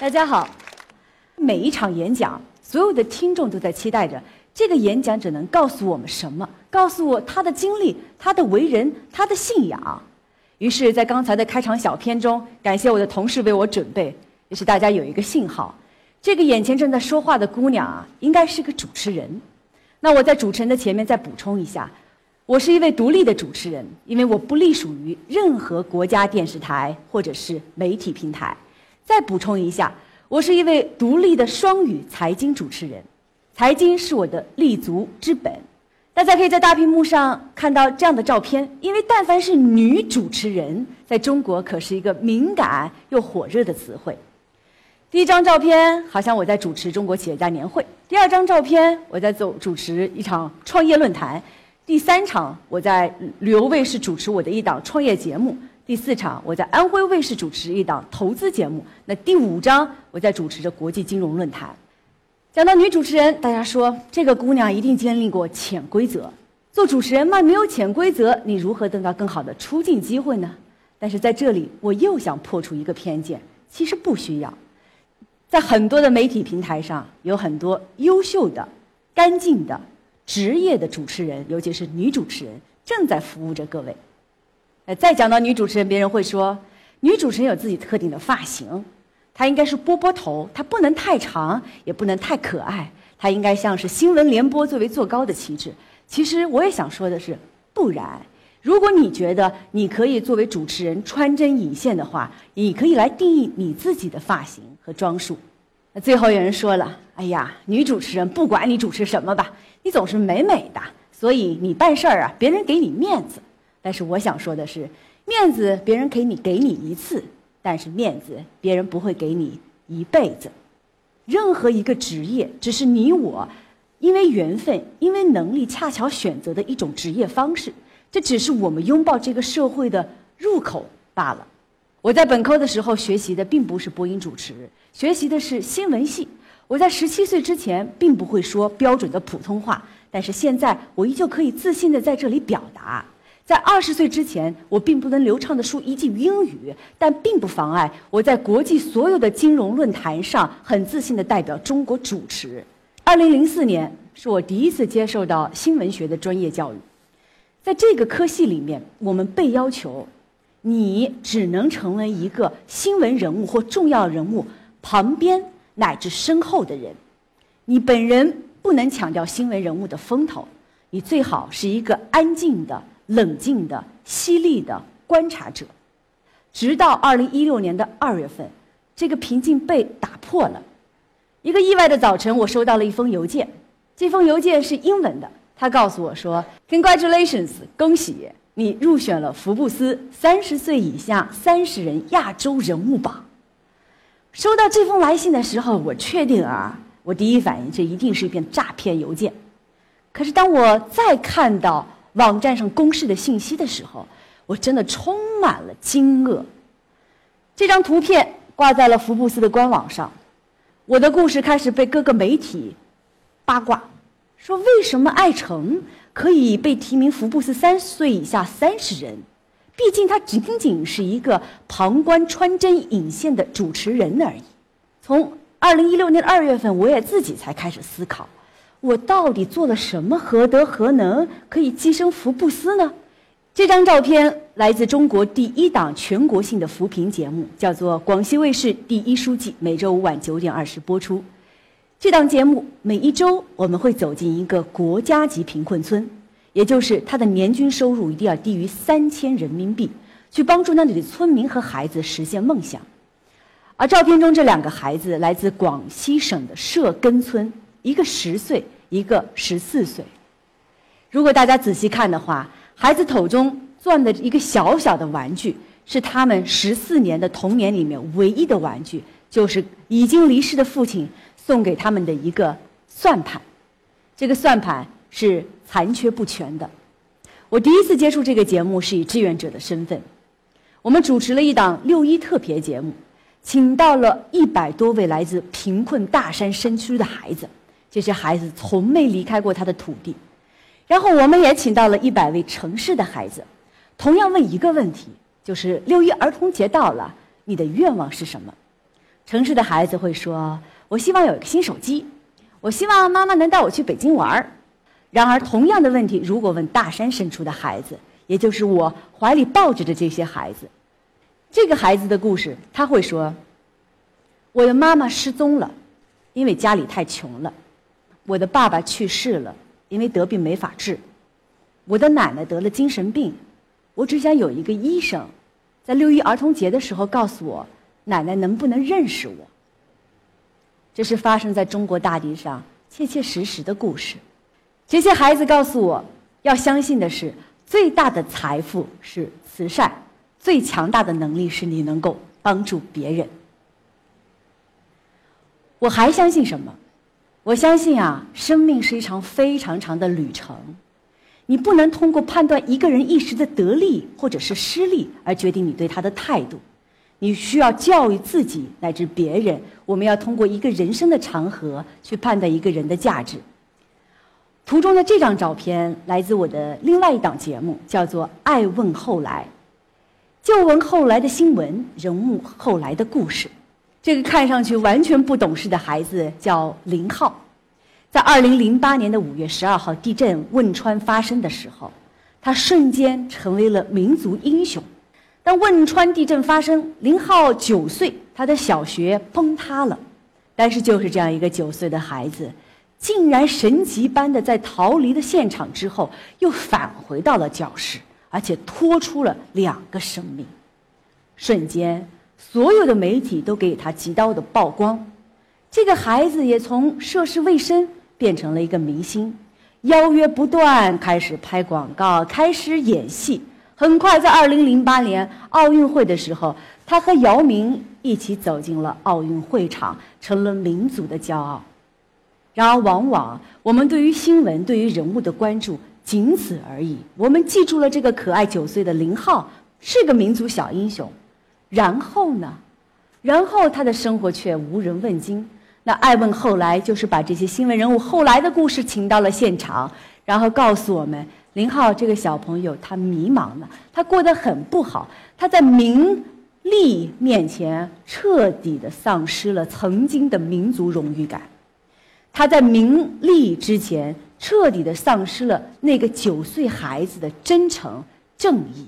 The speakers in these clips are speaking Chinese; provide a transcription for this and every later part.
大家好，每一场演讲，所有的听众都在期待着这个演讲者能告诉我们什么，告诉我他的经历、他的为人、他的信仰。于是，在刚才的开场小片中，感谢我的同事为我准备，也是大家有一个信号，这个眼前正在说话的姑娘啊，应该是个主持人。那我在主持人的前面再补充一下，我是一位独立的主持人，因为我不隶属于任何国家电视台或者是媒体平台。再补充一下，我是一位独立的双语财经主持人，财经是我的立足之本。大家可以在大屏幕上看到这样的照片，因为但凡是女主持人，在中国可是一个敏感又火热的词汇。第一张照片好像我在主持中国企业家年会，第二张照片我在走主持一场创业论坛，第三场我在旅游卫视主持我的一档创业节目，第四场我在安徽卫视主持一档投资节目，那第五章我在主持着国际金融论坛。讲到女主持人，大家说这个姑娘一定经历过潜规则，做主持人嘛，没有潜规则，你如何得到更好的出镜机会呢？但是在这里，我又想破除一个偏见，其实不需要。在很多的媒体平台上，有很多优秀的、干净的、职业的主持人，尤其是女主持人，正在服务着各位。呃，再讲到女主持人，别人会说，女主持人有自己特定的发型，她应该是波波头，她不能太长，也不能太可爱，她应该像是新闻联播作为坐高的旗帜。其实我也想说的是，不然。如果你觉得你可以作为主持人穿针引线的话，你可以来定义你自己的发型和装束。那最后有人说了：“哎呀，女主持人不管你主持什么吧，你总是美美的，所以你办事儿啊，别人给你面子。”但是我想说的是，面子别人给你给你一次，但是面子别人不会给你一辈子。任何一个职业，只是你我因为缘分、因为能力恰巧选择的一种职业方式。这只是我们拥抱这个社会的入口罢了。我在本科的时候学习的并不是播音主持，学习的是新闻系。我在十七岁之前并不会说标准的普通话，但是现在我依旧可以自信的在这里表达。在二十岁之前，我并不能流畅的说一句英语，但并不妨碍我在国际所有的金融论坛上很自信的代表中国主持。二零零四年是我第一次接受到新闻学的专业教育。在这个科系里面，我们被要求，你只能成为一个新闻人物或重要人物旁边乃至身后的人，你本人不能强调新闻人物的风头，你最好是一个安静的、冷静的、犀利的观察者。直到二零一六年的二月份，这个平静被打破了。一个意外的早晨，我收到了一封邮件，这封邮件是英文的。他告诉我说：“Congratulations，恭喜你入选了福布斯三十岁以下三十人亚洲人物榜。”收到这封来信的时候，我确定啊，我第一反应这一定是一篇诈骗邮件。可是当我再看到网站上公示的信息的时候，我真的充满了惊愕。这张图片挂在了福布斯的官网上，我的故事开始被各个媒体八卦。说为什么艾诚可以被提名福布斯三十岁以下三十人？毕竟他仅仅是一个旁观穿针引线的主持人而已。从二零一六年二月份，我也自己才开始思考：我到底做了什么，何德何能可以跻身福布斯呢？这张照片来自中国第一档全国性的扶贫节目，叫做广西卫视第一书记，每周五晚九点二十播出。这档节目每一周我们会走进一个国家级贫困村，也就是他的年均收入一定要低于三千人民币，去帮助那里的村民和孩子实现梦想。而照片中这两个孩子来自广西省的社根村，一个十岁，一个十四岁。如果大家仔细看的话，孩子口中攥的一个小小的玩具，是他们十四年的童年里面唯一的玩具，就是已经离世的父亲。送给他们的一个算盘，这个算盘是残缺不全的。我第一次接触这个节目是以志愿者的身份，我们主持了一档六一特别节目，请到了一百多位来自贫困大山深区的孩子，这些孩子从没离开过他的土地。然后我们也请到了一百位城市的孩子，同样问一个问题，就是六一儿童节到了，你的愿望是什么？城市的孩子会说：“我希望有一个新手机，我希望妈妈能带我去北京玩儿。”然而，同样的问题，如果问大山深处的孩子，也就是我怀里抱着的这些孩子，这个孩子的故事，他会说：“我的妈妈失踪了，因为家里太穷了；我的爸爸去世了，因为得病没法治；我的奶奶得了精神病，我只想有一个医生，在六一儿童节的时候告诉我，奶奶能不能认识我。”这是发生在中国大地上切切实实的故事。这些孩子告诉我，要相信的是，最大的财富是慈善，最强大的能力是你能够帮助别人。我还相信什么？我相信啊，生命是一场非常长的旅程，你不能通过判断一个人一时的得利或者是失利而决定你对他的态度，你需要教育自己乃至别人。我们要通过一个人生的长河去判断一个人的价值。图中的这张照片来自我的另外一档节目，叫做《爱问后来》，旧闻后来的新闻，人物后来的故事。这个看上去完全不懂事的孩子叫林浩，在二零零八年的五月十二号地震汶川发生的时候，他瞬间成为了民族英雄。当汶川地震发生，林浩九岁，他的小学崩塌了，但是就是这样一个九岁的孩子。竟然神奇般的在逃离了现场之后，又返回到了教室，而且拖出了两个生命。瞬间，所有的媒体都给他极高的曝光。这个孩子也从涉世未深变成了一个明星，邀约不断，开始拍广告，开始演戏。很快，在二零零八年奥运会的时候，他和姚明一起走进了奥运会场，成了民族的骄傲。然而，往往我们对于新闻、对于人物的关注仅此而已。我们记住了这个可爱九岁的林浩是个民族小英雄，然后呢？然后他的生活却无人问津。那爱问后来就是把这些新闻人物后来的故事请到了现场，然后告诉我们：林浩这个小朋友他迷茫了，他过得很不好，他在名利面前彻底的丧失了曾经的民族荣誉感。他在名利之前彻底的丧失了那个九岁孩子的真诚正义。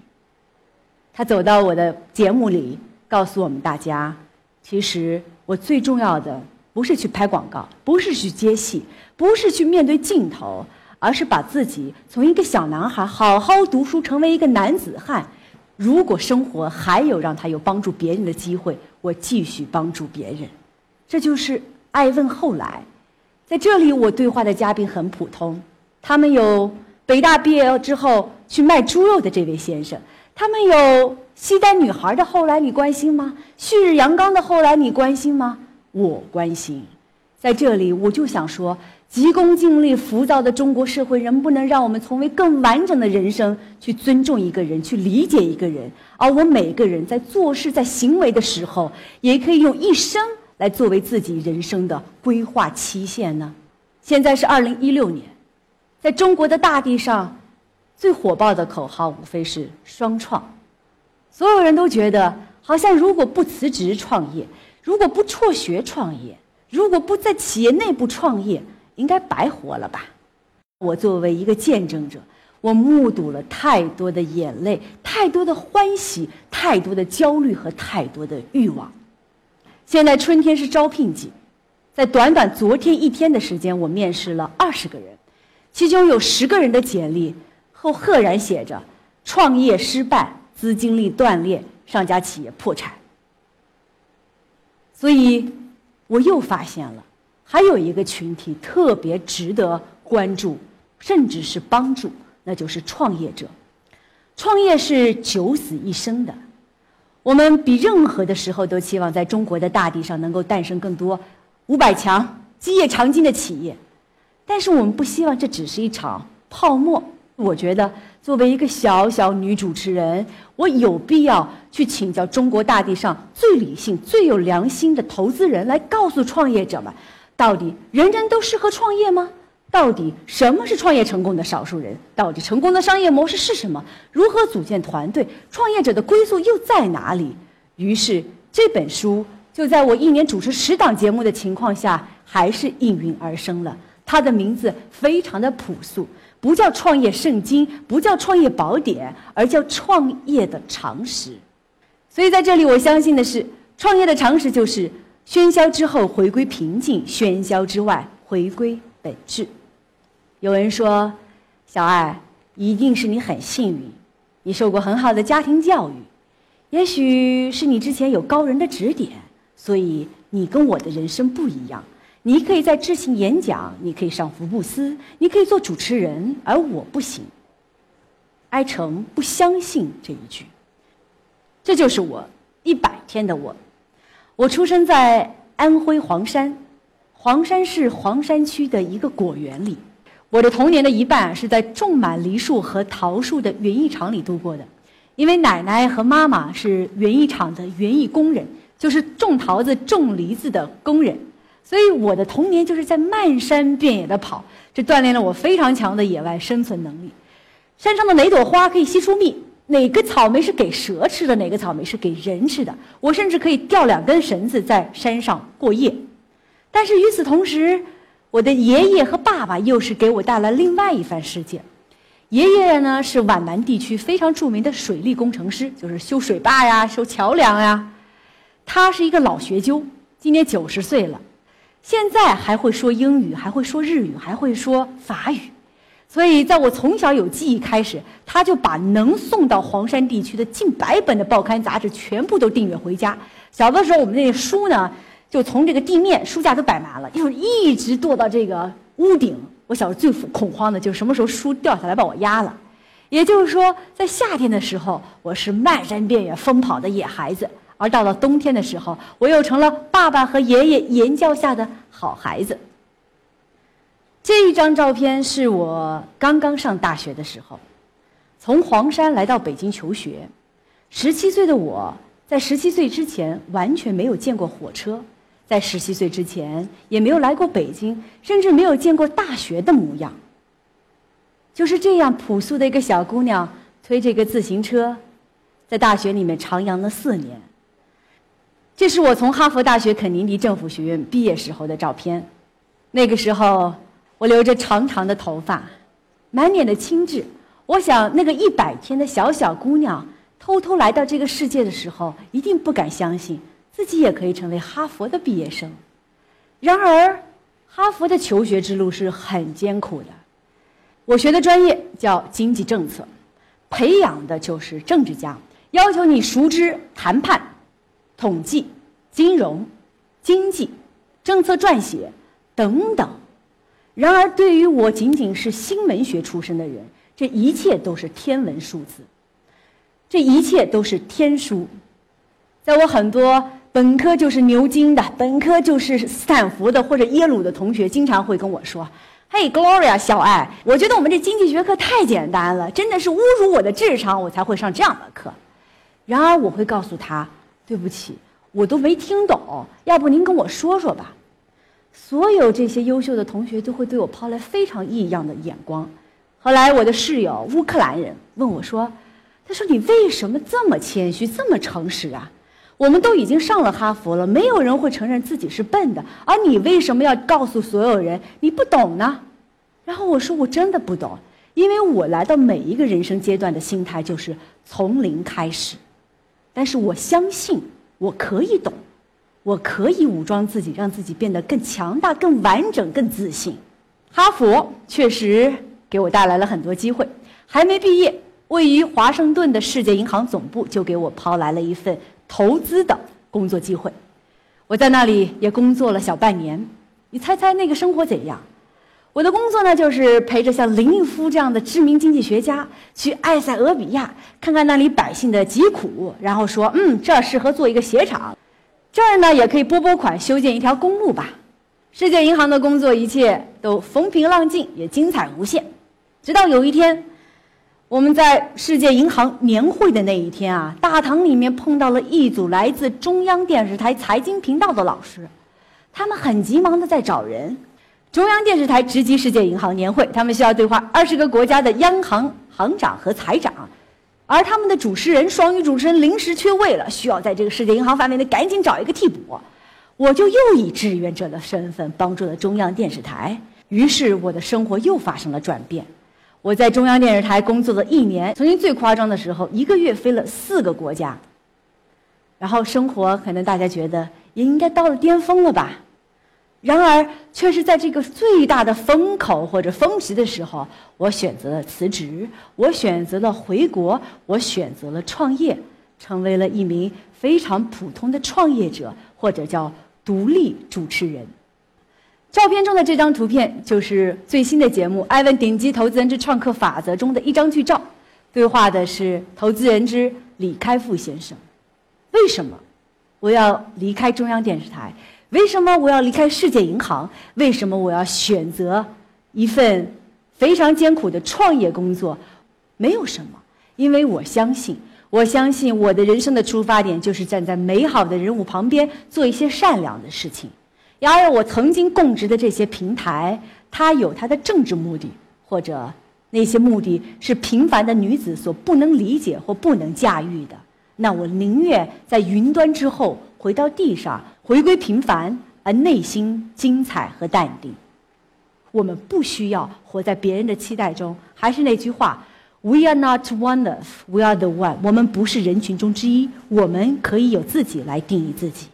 他走到我的节目里，告诉我们大家：其实我最重要的不是去拍广告，不是去接戏，不是去面对镜头，而是把自己从一个小男孩好好读书，成为一个男子汉。如果生活还有让他有帮助别人的机会，我继续帮助别人。这就是爱问后来。在这里，我对话的嘉宾很普通，他们有北大毕业之后去卖猪肉的这位先生，他们有西单女孩的后来，你关心吗？旭日阳刚的后来，你关心吗？我关心。在这里，我就想说，急功近利、浮躁的中国社会，能不能让我们从为更完整的人生去尊重一个人，去理解一个人？而我每个人在做事、在行为的时候，也可以用一生。来作为自己人生的规划期限呢？现在是二零一六年，在中国的大地上，最火爆的口号无非是“双创”。所有人都觉得，好像如果不辞职创业，如果不辍学创业，如果不在企业内部创业，应该白活了吧？我作为一个见证者，我目睹了太多的眼泪，太多的欢喜，太多的焦虑和太多的欲望。现在春天是招聘季，在短短昨天一天的时间，我面试了二十个人，其中有十个人的简历后赫然写着“创业失败，资金链断裂，上家企业破产”。所以，我又发现了，还有一个群体特别值得关注，甚至是帮助，那就是创业者。创业是九死一生的。我们比任何的时候都期望在中国的大地上能够诞生更多五百强、基业长青的企业，但是我们不希望这只是一场泡沫。我觉得，作为一个小小女主持人，我有必要去请教中国大地上最理性、最有良心的投资人，来告诉创业者们：到底人人都适合创业吗？到底什么是创业成功的少数人？到底成功的商业模式是什么？如何组建团队？创业者的归宿又在哪里？于是这本书就在我一年主持十档节目的情况下，还是应运而生了。它的名字非常的朴素，不叫创业圣经，不叫创业宝典，而叫创业的常识。所以在这里，我相信的是，创业的常识就是喧嚣之后回归平静，喧嚣之外回归本质。有人说，小爱，一定是你很幸运，你受过很好的家庭教育，也许是你之前有高人的指点。所以你跟我的人生不一样，你可以在知行演讲，你可以上福布斯，你可以做主持人，而我不行。哀成不相信这一句，这就是我一百天的我。我出生在安徽黄山，黄山市黄山区的一个果园里，我的童年的一半是在种满梨树和桃树的园艺场里度过的，因为奶奶和妈妈是园艺场的园艺工人。就是种桃子、种梨子的工人，所以我的童年就是在漫山遍野的跑，这锻炼了我非常强的野外生存能力。山上的哪朵花可以吸出蜜？哪个草莓是给蛇吃的？哪个草莓是给人吃的？我甚至可以吊两根绳子在山上过夜。但是与此同时，我的爷爷和爸爸又是给我带来另外一番世界。爷爷呢是皖南地区非常著名的水利工程师，就是修水坝呀、修桥梁呀。他是一个老学究，今年九十岁了，现在还会说英语，还会说日语，还会说法语。所以，在我从小有记忆开始，他就把能送到黄山地区的近百本的报刊杂志全部都订阅回家。小的时候，我们那些书呢，就从这个地面书架都摆满了，就一直垛到这个屋顶。我小时候最恐慌的就是什么时候书掉下来把我压了。也就是说，在夏天的时候，我是漫山遍野疯跑的野孩子。而到了冬天的时候，我又成了爸爸和爷爷言教下的好孩子。这一张照片是我刚刚上大学的时候，从黄山来到北京求学。十七岁的我在十七岁之前完全没有见过火车，在十七岁之前也没有来过北京，甚至没有见过大学的模样。就是这样朴素的一个小姑娘，推着一个自行车，在大学里面徜徉了四年。这是我从哈佛大学肯尼迪政府学院毕业时候的照片，那个时候我留着长长的头发，满脸的青稚。我想，那个一百天的小小姑娘偷偷来到这个世界的时候，一定不敢相信自己也可以成为哈佛的毕业生。然而，哈佛的求学之路是很艰苦的。我学的专业叫经济政策，培养的就是政治家，要求你熟知谈判。统计、金融、经济、政策撰写等等。然而，对于我仅仅是新闻学出身的人，这一切都是天文数字，这一切都是天书。在我很多本科就是牛津的、本科就是斯坦福的或者耶鲁的同学，经常会跟我说：“嘿，Gloria，小爱，我觉得我们这经济学课太简单了，真的是侮辱我的智商，我才会上这样的课。”然而，我会告诉他。对不起，我都没听懂，要不您跟我说说吧。所有这些优秀的同学都会对我抛来非常异样的眼光。后来我的室友乌克兰人问我说：“他说你为什么这么谦虚，这么诚实啊？我们都已经上了哈佛了，没有人会承认自己是笨的，而你为什么要告诉所有人你不懂呢？”然后我说：“我真的不懂，因为我来到每一个人生阶段的心态就是从零开始。”但是我相信我可以懂，我可以武装自己，让自己变得更强大、更完整、更自信。哈佛确实给我带来了很多机会。还没毕业，位于华盛顿的世界银行总部就给我抛来了一份投资的工作机会。我在那里也工作了小半年。你猜猜那个生活怎样？我的工作呢，就是陪着像林毅夫这样的知名经济学家去埃塞俄比亚，看看那里百姓的疾苦，然后说，嗯，这儿适合做一个鞋厂，这儿呢也可以拨拨款修建一条公路吧。世界银行的工作一切都风平浪静，也精彩无限。直到有一天，我们在世界银行年会的那一天啊，大堂里面碰到了一组来自中央电视台财经频道的老师，他们很急忙的在找人。中央电视台直击世界银行年会，他们需要对话二十个国家的央行行长和财长，而他们的主持人双语主持人临时缺位了，需要在这个世界银行范围内赶紧找一个替补。我就又以志愿者的身份帮助了中央电视台，于是我的生活又发生了转变。我在中央电视台工作了一年，曾经最夸张的时候，一个月飞了四个国家。然后生活可能大家觉得也应该到了巅峰了吧？然而，却是在这个最大的风口或者峰值的时候，我选择了辞职，我选择了回国，我选择了创业，成为了一名非常普通的创业者，或者叫独立主持人。照片中的这张图片就是最新的节目《艾文顶级投资人之创客法则》中的一张剧照，对话的是投资人之李开复先生。为什么我要离开中央电视台？为什么我要离开世界银行？为什么我要选择一份非常艰苦的创业工作？没有什么，因为我相信，我相信我的人生的出发点就是站在美好的人物旁边做一些善良的事情。然而，我曾经供职的这些平台，它有它的政治目的，或者那些目的是平凡的女子所不能理解或不能驾驭的。那我宁愿在云端之后回到地上。回归平凡，而内心精彩和淡定。我们不需要活在别人的期待中。还是那句话：We are not one of, we are the one。我们不是人群中之一，我们可以有自己来定义自己。